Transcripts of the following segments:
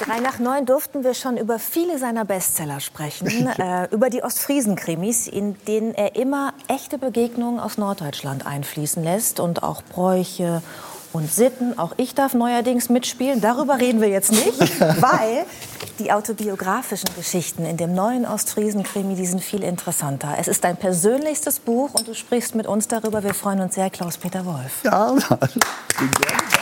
Drei nach neun durften wir schon über viele seiner Bestseller sprechen. äh, über die Ostfriesen-Krimis, in denen er immer echte Begegnungen aus Norddeutschland einfließen lässt und auch Bräuche und Sitten. Auch ich darf neuerdings mitspielen. Darüber reden wir jetzt nicht, weil die autobiografischen Geschichten in dem neuen Ostfriesen-Krimi, die sind viel interessanter. Es ist dein persönlichstes Buch und du sprichst mit uns darüber. Wir freuen uns sehr, Klaus-Peter Wolf. Ja, Und da wir gerade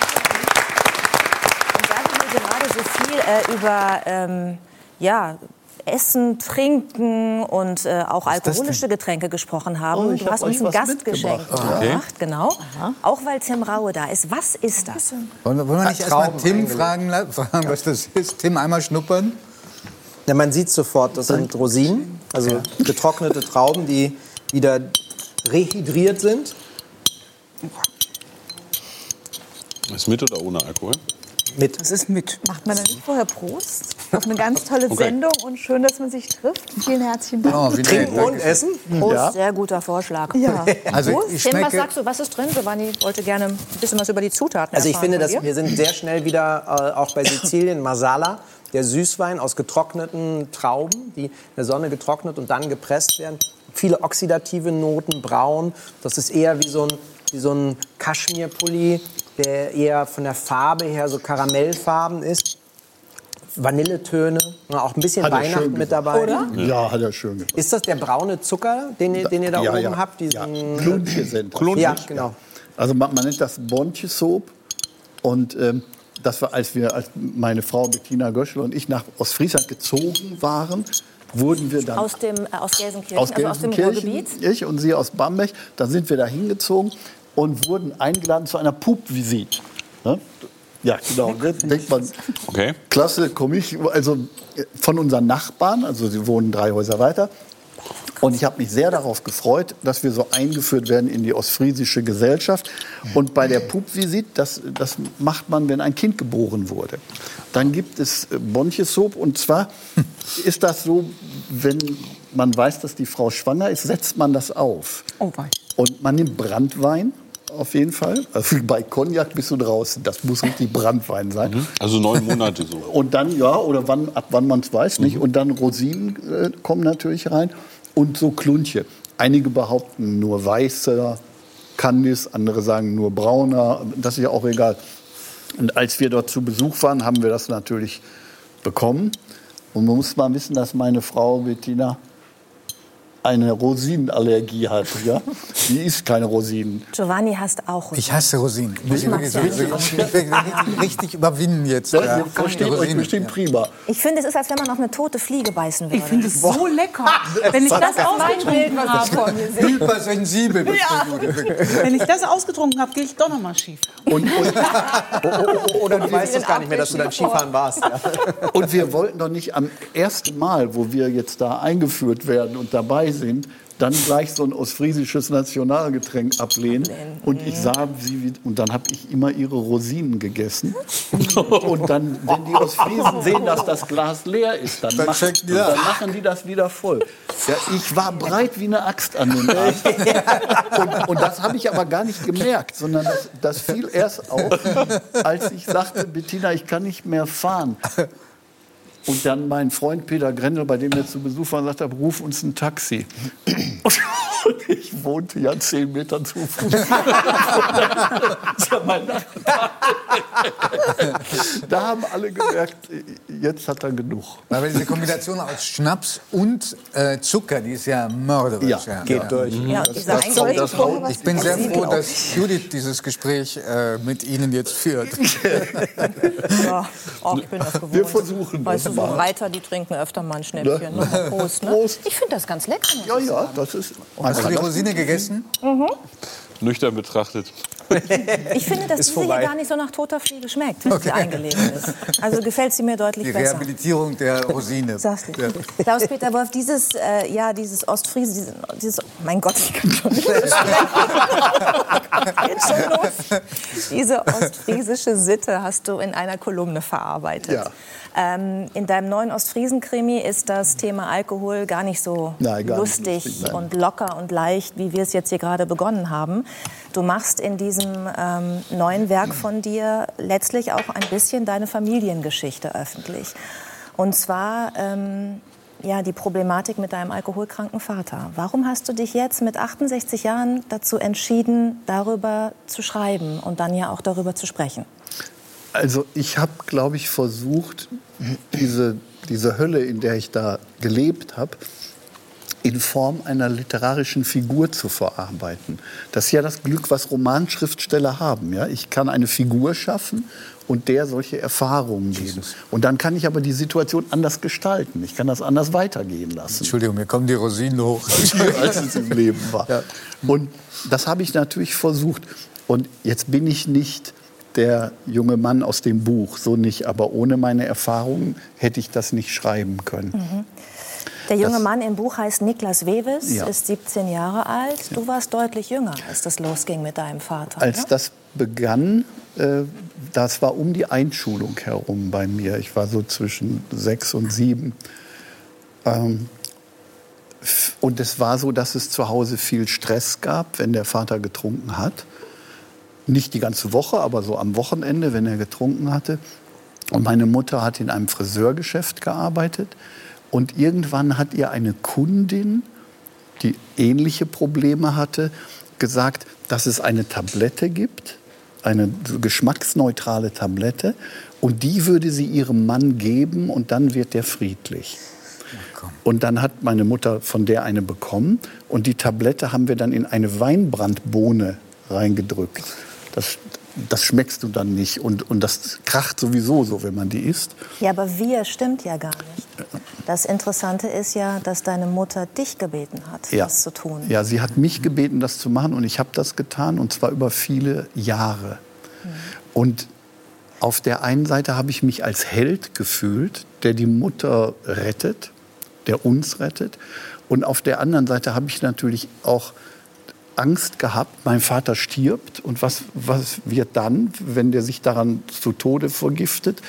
so viel äh, über ähm, ja, Essen, Trinken und äh, auch alkoholische Getränke gesprochen haben. Oh, du hab hast uns ein Gastgeschenk mitgebracht. Okay. genau. Auch weil Tim Raue da ist. Was ist das? Wollen wir, wollen wir nicht erst mal Trauben Tim fragen, fragen, was das ist? Tim, einmal schnuppern. Ja, man sieht sofort, das sind Rosinen, also getrocknete Trauben, die wieder rehydriert sind. Ist mit oder ohne Alkohol? Mit. Das ist mit. Macht man dann nicht vorher Prost? Auf eine ganz tolle Okay. Sendung und schön, dass man sich trifft. Vielen herzlichen Dank. Oh. Trinken und essen. Prost, sehr guter Vorschlag. Ja. Also Prost. ich Tim, was schmecke, sagst du, was ist drin? Giovanni wollte gerne ein bisschen was über die Zutaten Also ich finde, dass wir sind sehr schnell wieder äh, auch bei Sizilien Masala, der Süßwein aus getrockneten Trauben, die in der Sonne getrocknet und dann gepresst werden. Viele oxidative Noten, braun. Das ist eher wie so ein, wie so ein Kaschmirpulli, der eher von der Farbe her so karamellfarben ist. Vanilletöne, ja, auch ein bisschen Hat Weihnachten mit dabei. Ja, hat er schön gemacht. Ist das der braune Zucker, den, ihr- den ihr da ja, oben ja. habt? ja. Diesen, Klunche sind das. Ja, genau. Also man, man nennt das Bontje-Soap. Und ähm, das war, als wir, als meine Frau Bettina Göschel und ich nach Ostfriesland gezogen waren, wurden wir dann Aus, dem, äh, aus Gelsenkirchen, aus also aus dem Gelsenkirchen, Ruhrgebiet. ich und sie aus Bamberg. Da sind wir da hingezogen und wurden eingeladen zu einer Pup-Visit. Ne? Ja, genau. Da denkt man, Okay. klasse, komme ich. Also von unseren Nachbarn, also sie wohnen drei Häuser weiter. Und ich habe mich sehr darauf gefreut, dass wir so eingeführt werden in die ostfriesische Gesellschaft. Und bei der Pup-Visit, das, das macht man, wenn ein Kind geboren wurde. Dann gibt es äh, Bonche-Soap. Und zwar ist das so, wenn man weiß, dass die Frau schwanger ist, setzt man das auf. Oh, wei. Und man nimmt Brandwein auf jeden Fall. Also bei Cognac bist du draußen. Das muss richtig Brandwein sein. Also neun Monate so. Und dann, ja, oder wann, ab wann man es weiß, nicht. Und dann Rosinen äh, kommen natürlich rein. Und so Klunche. Einige behaupten nur weißer Kandis, andere sagen nur brauner. Das ist ja auch egal. Und als wir dort zu Besuch waren, haben wir das natürlich bekommen. Und man muss mal wissen, dass meine Frau Bettina eine Rosinenallergie hat. Ja? Die isst keine Rosinen. Giovanni hasst auch ich hasse Rosinen. Ich muss Ich wirklich, mag's so- ich will richtig, richtig überwinden jetzt. Das, äh, ihr versteht euch Rosinen. bestimmt prima. Ich finde, es ist, als wenn man auf eine tote Fliege beißen würde. Ich finde es so lecker. Wenn ich das ausgetrunken habe, Hypersensibel bist du. wenn ich das ausgetrunken habe, gehe ich doch noch mal schief. Und, und, Oder du weißt es gar nicht mehr, dass du dann Skifahren warst. Ja. Und wir wollten doch nicht am ersten Mal, wo wir jetzt da eingeführt werden und dabei sind, dann gleich so ein ostfriesisches Nationalgetränk ablehnen. Und ich sah sie, wie- und dann habe ich immer ihre Rosinen gegessen. Und dann, wenn die Ostfriesen sehen, dass das Glas leer ist, dann, nach. dann machen die das wieder voll. Ja, ich war breit wie eine Axt an den Armen. Und, und das habe ich aber gar nicht gemerkt, sondern das, das fiel erst auf, als ich sagte, Bettina, ich kann nicht mehr fahren. Und dann mein Freund Peter Grendel, bei dem wir zu Besuch waren, sagte, ruf uns ein Taxi. Und ich wohnte ja zehn Meter zu Fuß. Das. Da haben alle gemerkt, jetzt hat er genug. Aber diese Kombination aus Schnaps und äh, Zucker, die ist ja mörderisch. Ja, Geht durch. Ja, und dieser Das- das Pulver- Ich bin sehr froh, dass Judith dieses Gespräch äh, mit Ihnen jetzt führt. Ja, oh, ich bin das gewohnt. Wir versuchen Weißt du, das so mal. Reiter, die trinken öfter mal ein Schnäppchen. Nochmal Prost, ne? Prost. Ich finde das ganz lecker. Ja, ja, das ist. Hast du die Rosine gegessen? Nüchtern betrachtet. Ich finde, dass diese vorbei. hier gar nicht so nach toter Fliege schmeckt, wenn sie eingelegt ist. Also gefällt sie mir deutlich Die besser. Rehabilitierung der Rosine. Sagst du. Ja. Klaus-Peter Wolf, dieses, äh, ja, dieses Ostfriese, dieses, dieses, mein Gott, ich kann schon nicht. Geht schon los. Diese ostfriesische Sitte hast du in einer Kolumne verarbeitet. Ja. Ähm, in deinem neuen Ostfriesen-Krimi ist das Thema Alkohol gar nicht so Nein, gar nicht lustig nein. und locker und leicht, wie wir es jetzt hier gerade begonnen haben. Du machst in diesem diesem ähm, neuen Werk von dir letztlich auch ein bisschen deine Familiengeschichte öffentlich. Und zwar ähm, ja, die Problematik mit deinem alkoholkranken Vater. Warum hast du dich jetzt mit 68 Jahren dazu entschieden, darüber zu schreiben und dann ja auch darüber zu sprechen? Also ich habe, glaube ich, versucht, diese, diese Hölle, in der ich da gelebt habe, in Form einer literarischen Figur zu verarbeiten. Das ist ja das Glück, was Romanschriftsteller haben. Ja? Ich kann eine Figur schaffen und der solche Erfahrungen geben. Und dann kann ich aber die Situation anders gestalten. Ich kann das anders weitergehen lassen. Entschuldigung, mir kommen die Rosinen hoch. als es im Leben war. Ja. Und das habe ich natürlich versucht. Und jetzt bin ich nicht der junge Mann aus dem Buch, so nicht. Aber ohne meine Erfahrungen hätte ich das nicht schreiben können. Der junge Das- Mann im Buch heißt Niklas Wewes, Ja. ist 17 Jahre alt. Du warst deutlich jünger, als das losging mit deinem Vater. Als ne? das begann, äh, das war um die Einschulung herum bei mir. Ich war so zwischen sechs und sieben. Ähm, und es war so, dass es zu Hause viel Stress gab, wenn der Vater getrunken hat. Nicht die ganze Woche, aber so am Wochenende, wenn er getrunken hatte. Und meine Mutter hat in einem Friseurgeschäft gearbeitet. Und irgendwann hat ihr eine Kundin, die ähnliche Probleme hatte, gesagt, dass es eine Tablette gibt, eine geschmacksneutrale Tablette, und die würde sie ihrem Mann geben und dann wird der friedlich. Und dann hat meine Mutter von der eine bekommen und die Tablette haben wir dann in eine Weinbrandbohne reingedrückt. Das, das schmeckst du dann nicht und, und das kracht sowieso so, wenn man die isst. Ja, aber wir stimmt ja gar nicht. Das Interessante ist ja, dass deine Mutter dich gebeten hat, das zu tun. Ja, sie hat mich gebeten, das zu machen und ich habe das getan und zwar über viele Jahre. Und auf der einen Seite habe ich mich als Held gefühlt, der die Mutter rettet, der uns rettet. Und auf der anderen Seite habe ich natürlich auch Angst gehabt, mein Vater stirbt und was, was wird dann, wenn der sich daran zu Tode vergiftet?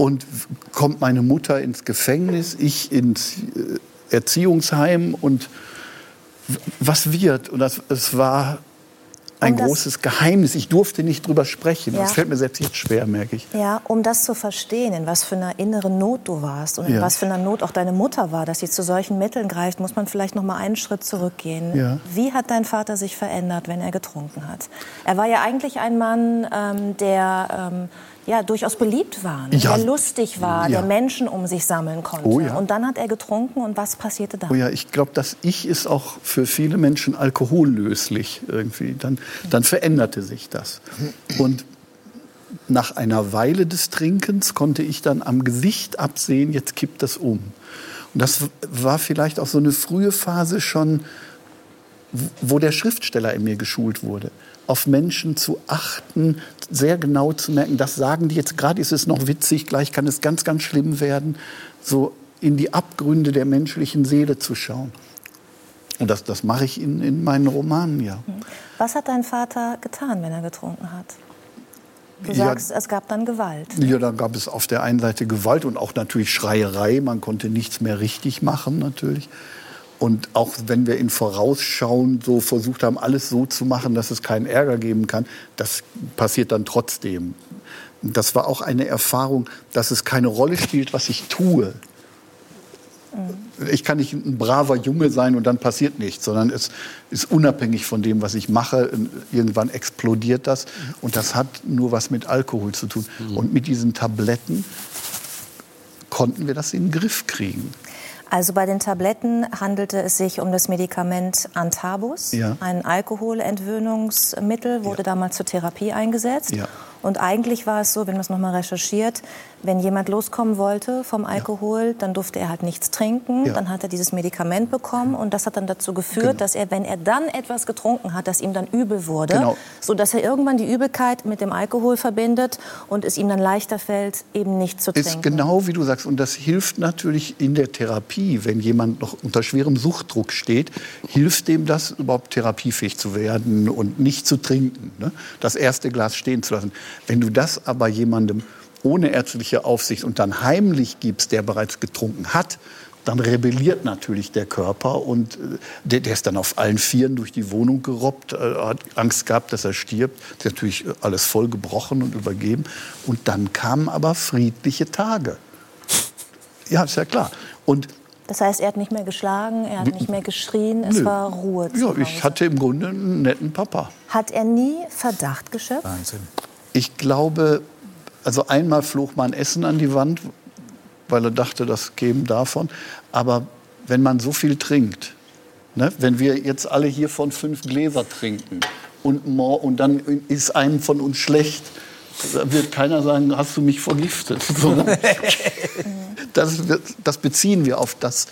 Und kommt meine Mutter ins Gefängnis, ich ins äh, Erziehungsheim und was wird? Und das, es war ein das- großes Geheimnis. Ich durfte nicht drüber sprechen. Ja. Das fällt mir selbst jetzt schwer, merke ich. Ja, um das zu verstehen, in was für einer inneren Not du warst und in Ja. was für einer Not auch deine Mutter war, dass sie zu solchen Mitteln greift, muss man vielleicht noch mal einen Schritt zurückgehen. Ja. Wie hat dein Vater sich verändert, wenn er getrunken hat? Er war ja eigentlich ein Mann, ähm, der ähm, ja durchaus beliebt war, ne? Ja. der lustig war, Ja. der Menschen um sich sammeln konnte. Oh ja. Und dann hat er getrunken und was passierte dann? Oh ja, ich glaube, das Ich ist auch für viele Menschen alkohollöslich irgendwie. Dann, dann veränderte sich das. Und nach einer Weile des Trinkens konnte ich dann am Gesicht absehen, jetzt kippt das um. Und das war vielleicht auch so eine frühe Phase schon, wo der Schriftsteller in mir geschult wurde, auf Menschen zu achten, sehr genau zu merken, das sagen die jetzt gerade, ist es noch witzig, gleich kann es ganz, ganz schlimm werden, so in die Abgründe der menschlichen Seele zu schauen. Und das, das mache ich in, in meinen Romanen, ja. Was hat dein Vater getan, wenn er getrunken hat? Du Ja. sagst, es gab dann Gewalt. Ja, da gab es auf der einen Seite Gewalt und auch natürlich Schreierei. Man konnte nichts mehr richtig machen, natürlich. Und auch wenn wir in Vorausschauen so versucht haben, alles so zu machen, dass es keinen Ärger geben kann, das passiert dann trotzdem. Das war auch eine Erfahrung, dass es keine Rolle spielt, was ich tue. Ich kann nicht ein braver Junge sein und dann passiert nichts, sondern es ist unabhängig von dem, was ich mache. Irgendwann explodiert das und das hat nur was mit Alkohol zu tun. Und mit diesen Tabletten konnten wir das in den Griff kriegen. Also bei den Tabletten handelte es sich um das Medikament Antabus, Ja. ein Alkoholentwöhnungsmittel, wurde damals zur Therapie eingesetzt. Ja. Und eigentlich war es so, wenn man es nochmal recherchiert, wenn jemand loskommen wollte vom Alkohol, dann durfte er halt nichts trinken. Ja. Dann hat er dieses Medikament bekommen und das hat dann dazu geführt, Genau. dass er, wenn er dann etwas getrunken hat, dass ihm dann übel wurde, Genau. so dass er irgendwann die Übelkeit mit dem Alkohol verbindet und es ihm dann leichter fällt, eben nicht zu trinken. Ist genau wie du sagst. Und das hilft natürlich in der Therapie, wenn jemand noch unter schwerem Suchtdruck steht, hilft dem das, überhaupt therapiefähig zu werden und nicht zu trinken. Ne? Das erste Glas stehen zu lassen. Wenn du das aber jemandem ohne ärztliche Aufsicht und dann heimlich gibst, der bereits getrunken hat, dann rebelliert natürlich der Körper und äh, der, der ist dann auf allen Vieren durch die Wohnung gerobbt, äh, hat Angst gehabt, dass er stirbt. Ist natürlich äh, alles voll gebrochen und übergeben. Und dann kamen aber friedliche Tage. Ja, ist ja klar. Und Das heißt, er hat nicht mehr geschlagen, er hat nicht mehr geschrien, es Nö. war Ruhe. zu ja, Hause. ich hatte im Grunde einen netten Papa. Hat er nie Verdacht geschöpft? Wahnsinn. Ich glaube, also einmal flog mein Essen an die Wand, weil er dachte, das käme davon. Aber wenn man so viel trinkt, ne, wenn wir jetzt alle hier von fünf Gläser trinken und, und dann ist einem von uns schlecht, wird keiner sagen, hast du mich vergiftet. Das, das beziehen wir auf das.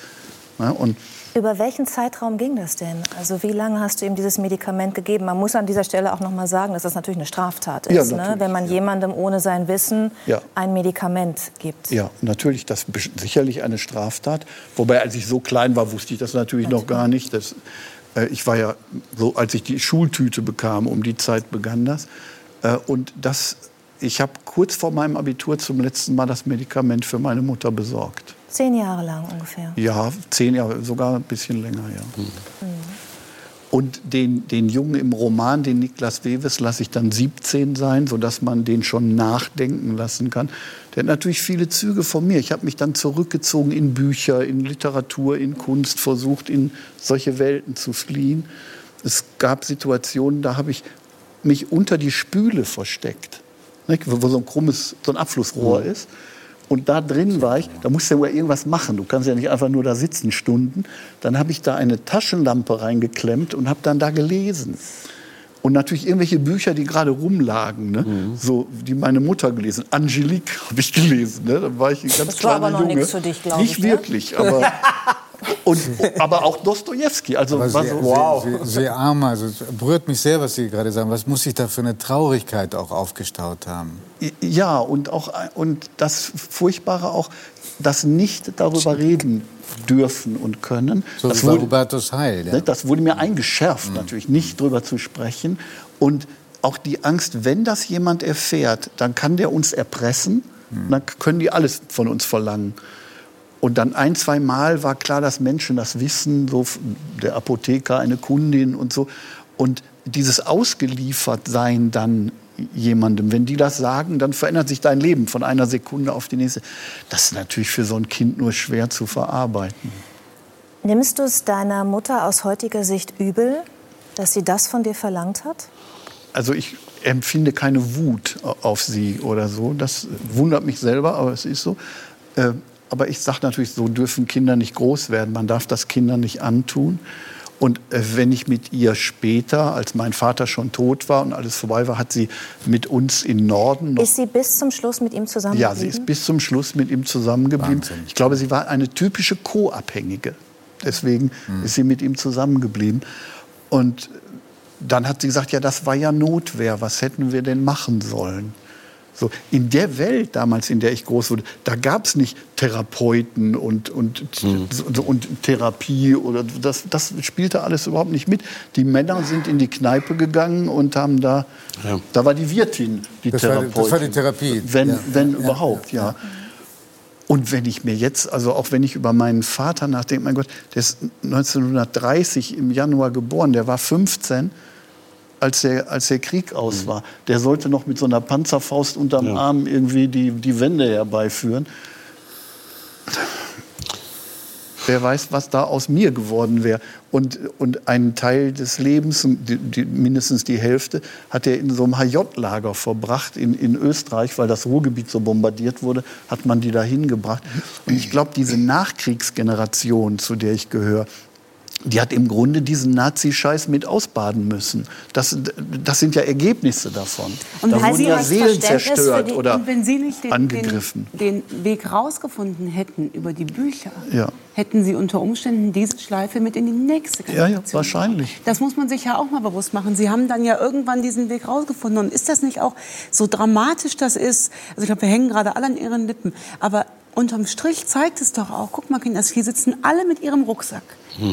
Ne, und Über welchen Zeitraum ging das denn? Also wie lange hast du ihm dieses Medikament gegeben? Man muss an dieser Stelle auch noch mal sagen, dass das natürlich eine Straftat Ja, ist, ne? natürlich, wenn man jemandem ohne sein Wissen Ja. ein Medikament gibt. Ja, natürlich, das ist sicherlich eine Straftat. Wobei, als ich so klein war, wusste ich das natürlich noch gar nicht. Das, äh, ich war ja so, als ich die Schultüte bekam, um die Zeit begann das. Äh, und das, ich habe kurz vor meinem Abitur zum letzten Mal das Medikament für meine Mutter besorgt. Zehn Jahre lang ungefähr. Ja, zehn Jahre, sogar ein bisschen länger, ja. Und den, den Jungen im Roman, den Niklas Wewes, lasse ich dann 17 sein, sodass man den schon nachdenken lassen kann. Der hat natürlich viele Züge von mir. Ich habe mich dann zurückgezogen in Bücher, in Literatur, in Kunst, versucht, in solche Welten zu fliehen. Es gab Situationen, da habe ich mich unter die Spüle versteckt, nicht? wo so ein krummes, so ein Abflussrohr ist. Und da drin war ich, da musst du ja irgendwas machen. Du kannst ja nicht einfach nur da sitzen Stunden. Dann habe ich da eine Taschenlampe reingeklemmt und habe dann da gelesen. Und natürlich irgendwelche Bücher, die gerade rumlagen, ne? so die meine Mutter gelesen. Angelique habe ich gelesen. Ne? Da war ich ein ganz Das war aber kleiner noch Junge. nichts für dich, glaub Nicht ich, ne? wirklich, aber und, aber auch Dostojewski. Also war sehr, so, sehr, sehr, arm. Also, es berührt mich sehr, was Sie gerade sagen. Was muss sich da für eine Traurigkeit auch aufgestaut haben? Ja, und auch und das Furchtbare auch, das nicht darüber reden dürfen und können. So das, wurde, Hubertus Heil. Ja. ne, das wurde mir eingeschärft, natürlich nicht drüber zu sprechen. Und auch die Angst, wenn das jemand erfährt, dann kann der uns erpressen, dann können die alles von uns verlangen. Und dann ein, zwei Mal war klar, dass Menschen das wissen, so der Apotheker, eine Kundin und so. Und dieses Ausgeliefertsein dann jemandem, wenn die das sagen, dann verändert sich dein Leben von einer Sekunde auf die nächste. Das ist natürlich für so ein Kind nur schwer zu verarbeiten. Nimmst du es deiner Mutter aus heutiger Sicht übel, dass sie das von dir verlangt hat? Also ich empfinde keine Wut auf sie oder so. Das wundert mich selber, aber es ist so. Aber ich sage natürlich, so dürfen Kinder nicht groß werden. Man darf das Kindern nicht antun. Und äh, wenn ich mit ihr später, als mein Vater schon tot war und alles vorbei war, hat sie mit uns im Norden noch Ist sie bis zum Schluss mit ihm zusammen? Ja, sie ist bis zum Schluss mit ihm zusammengeblieben. Wahnsinn. Ich glaube, sie war eine typische Co-Abhängige. Deswegen ist sie mit ihm zusammengeblieben. Und dann hat sie gesagt, ja, das war ja Notwehr. Was hätten wir denn machen sollen? So, in der Welt damals, in der ich groß wurde, da gab es nicht Therapeuten und, und, so- und Therapie. Oder das, das spielte alles überhaupt nicht mit. Die Männer sind in die Kneipe gegangen und haben da, Ja. da war die Wirtin, die Das war die- Therapeutin. das war die Therapie. Wenn, Ja. wenn Ja, überhaupt, ja. Und wenn ich mir jetzt, also auch wenn ich über meinen Vater nachdenke, mein Gott, der ist 1930 im Januar geboren, der war 15, als der, als der Krieg aus war. Der sollte noch mit so einer Panzerfaust unterm Ja. Arm irgendwie die, die Wende herbeiführen. Wer weiß, was da aus mir geworden wäre. Und, und einen Teil des Lebens, die, die, mindestens die Hälfte, hat er in so einem HJ-Lager verbracht in, in Österreich, weil das Ruhrgebiet so bombardiert wurde, hat man die da hingebracht. Und ich glaube, diese Nachkriegsgeneration, zu der ich gehöre, die hat im Grunde diesen Nazi-Scheiß mit ausbaden müssen. Das, das sind ja Ergebnisse davon. Und da wurden ja Seelen zerstört die- oder Und wenn Sie nicht den, angegriffen. den, den Weg rausgefunden hätten über die Bücher, Ja. Hätten Sie unter Umständen diese Schleife mit in die nächste Ja, Generation. ja, wahrscheinlich. Das muss man sich ja auch mal bewusst machen. Sie haben dann ja irgendwann diesen Weg rausgefunden. Und ist das nicht auch so dramatisch das ist? Also ich glaube, wir hängen gerade alle an Ihren Lippen. Aber unterm Strich zeigt es doch auch, guck mal, Kinder, hier sitzen alle mit ihrem Rucksack.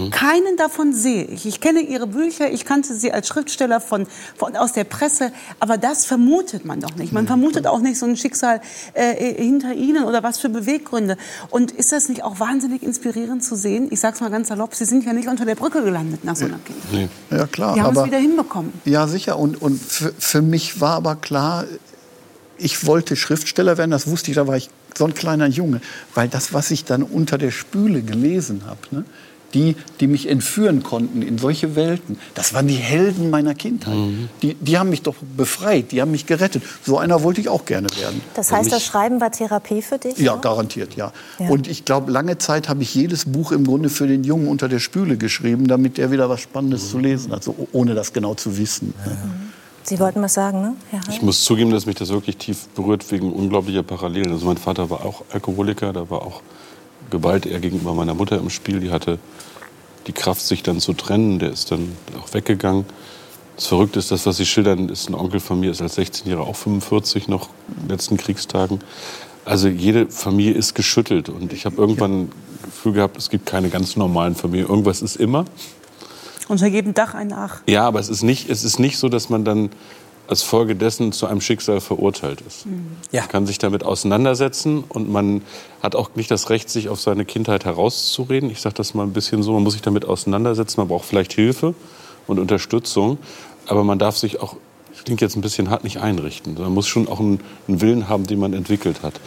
Keinen davon sehe ich. Ich kenne ihre Bücher, ich kannte sie als Schriftsteller von, von, aus der Presse, aber das vermutet man doch nicht. Man vermutet auch nicht so ein Schicksal äh, hinter ihnen oder was für Beweggründe. Und ist das nicht auch wahnsinnig inspirierend? Inspirierend zu sehen. Ich sag's mal ganz salopp, Sie sind ja nicht unter der Brücke gelandet nach so einer Kindheit. Nee. Ja, klar. Die haben es wieder hinbekommen. Ja, sicher. Und, und für, für mich war aber klar, ich wollte Schriftsteller werden, das wusste ich, da war ich so ein kleiner Junge. Weil das, was ich dann unter der Spüle gelesen habe, ne, die, die mich entführen konnten in solche Welten, das waren die Helden meiner Kindheit. Die, die haben mich doch befreit, die haben mich gerettet. So einer wollte ich auch gerne werden. Das heißt, das Schreiben war Therapie für dich? Ja, auch? garantiert, ja. Ja. Und ich glaube, lange Zeit habe ich jedes Buch im Grunde für den Jungen unter der Spüle geschrieben, damit er wieder was Spannendes zu lesen hat, so, ohne das genau zu wissen. Sie wollten was sagen, ne? Herr Heil? Ich muss zugeben, dass mich das wirklich tief berührt wegen unglaublicher Parallelen. Also mein Vater war auch Alkoholiker, da war auch Gewalt eher gegenüber meiner Mutter im Spiel. Die hatte die Kraft, sich dann zu trennen. Der ist dann auch weggegangen. Das Verrückte ist, das, was Sie schildern, ist ein Onkel von mir, ist als 16-Jähriger auch 45 noch in den letzten Kriegstagen. Also jede Familie ist geschüttelt. Und ich habe irgendwann ein Gefühl gehabt, es gibt keine ganz normalen Familien. Irgendwas ist immer. Unter jedem Dach ein Ach. Ja, aber es ist nicht, es ist nicht so, dass man dann als Folge dessen zu einem Schicksal verurteilt ist. Ja. Man kann sich damit auseinandersetzen und man hat auch nicht das Recht, sich auf seine Kindheit herauszureden. Ich sage das mal ein bisschen so, man muss sich damit auseinandersetzen, man braucht vielleicht Hilfe und Unterstützung, aber man darf sich auch, das klingt jetzt ein bisschen hart, nicht einrichten. Man muss schon auch einen, einen Willen haben, den man entwickelt hat.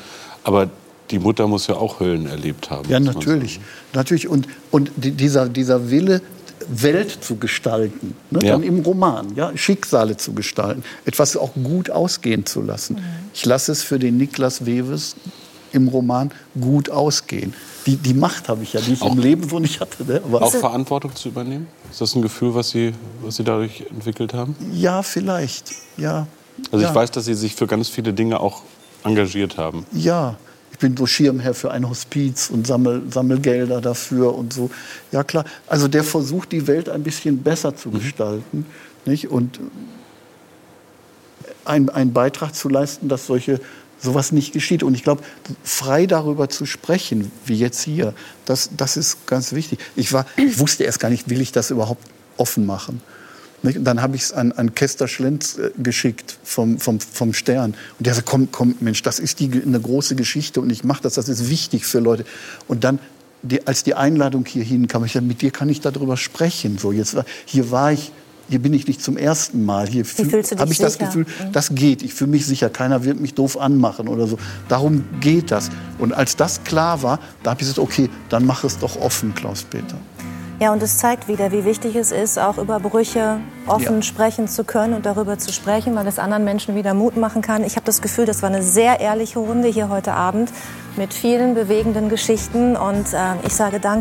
Aber die Mutter muss ja auch Höllen erlebt haben. Ja, natürlich. natürlich. Und, und die- dieser, dieser Wille, Welt zu gestalten, ne? Ja. dann im Roman, ja? Schicksale zu gestalten, etwas auch gut ausgehen zu lassen. Ich lasse es für den Niklas Wewes im Roman gut ausgehen. Die, die Macht habe ich ja, die ich Auch- im Leben so nicht hatte. Ne? Aber Auch Verantwortung zu übernehmen? Ist das ein Gefühl, was Sie, was Sie dadurch entwickelt haben? ja, vielleicht. Ja. Also ja. ich weiß, dass Sie sich für ganz viele Dinge auch engagiert haben. Ja, ich bin so Schirmherr für ein Hospiz und sammel, sammel Gelder dafür und so. Ja klar, also der versucht, die Welt ein bisschen besser zu gestalten. Nicht? Und ein- einen Beitrag zu leisten, dass solche sowas nicht geschieht. Und ich glaube, frei darüber zu sprechen, wie jetzt hier, das, das ist ganz wichtig. Ich, war, ich wusste erst gar nicht, will ich das überhaupt offen machen. Nicht? Und dann habe ich es an, an Kester Schlenz äh, geschickt vom, vom, vom Stern. Und der sagt, komm, komm, Mensch, das ist die, eine große Geschichte und ich mache das, das ist wichtig für Leute. Und dann, die, als die Einladung hierhin kam, ich dachte, mit dir kann ich darüber sprechen. So, jetzt war, hier war ich, hier bin ich nicht zum ersten Mal. Hier habe ich das sicher? Gefühl, das geht. Ich fühle mich sicher. Keiner wird mich doof anmachen oder so. Darum geht das. Und als das klar war, da habe ich gesagt, okay, dann mach es doch offen, Klaus-Peter. Ja, und es zeigt wieder, wie wichtig es ist, auch über Brüche offen Ja. sprechen zu können und darüber zu sprechen, weil es anderen Menschen wieder Mut machen kann. Ich habe das Gefühl, das war eine sehr ehrliche Runde hier heute Abend mit vielen bewegenden Geschichten. Und äh, ich sage Danke.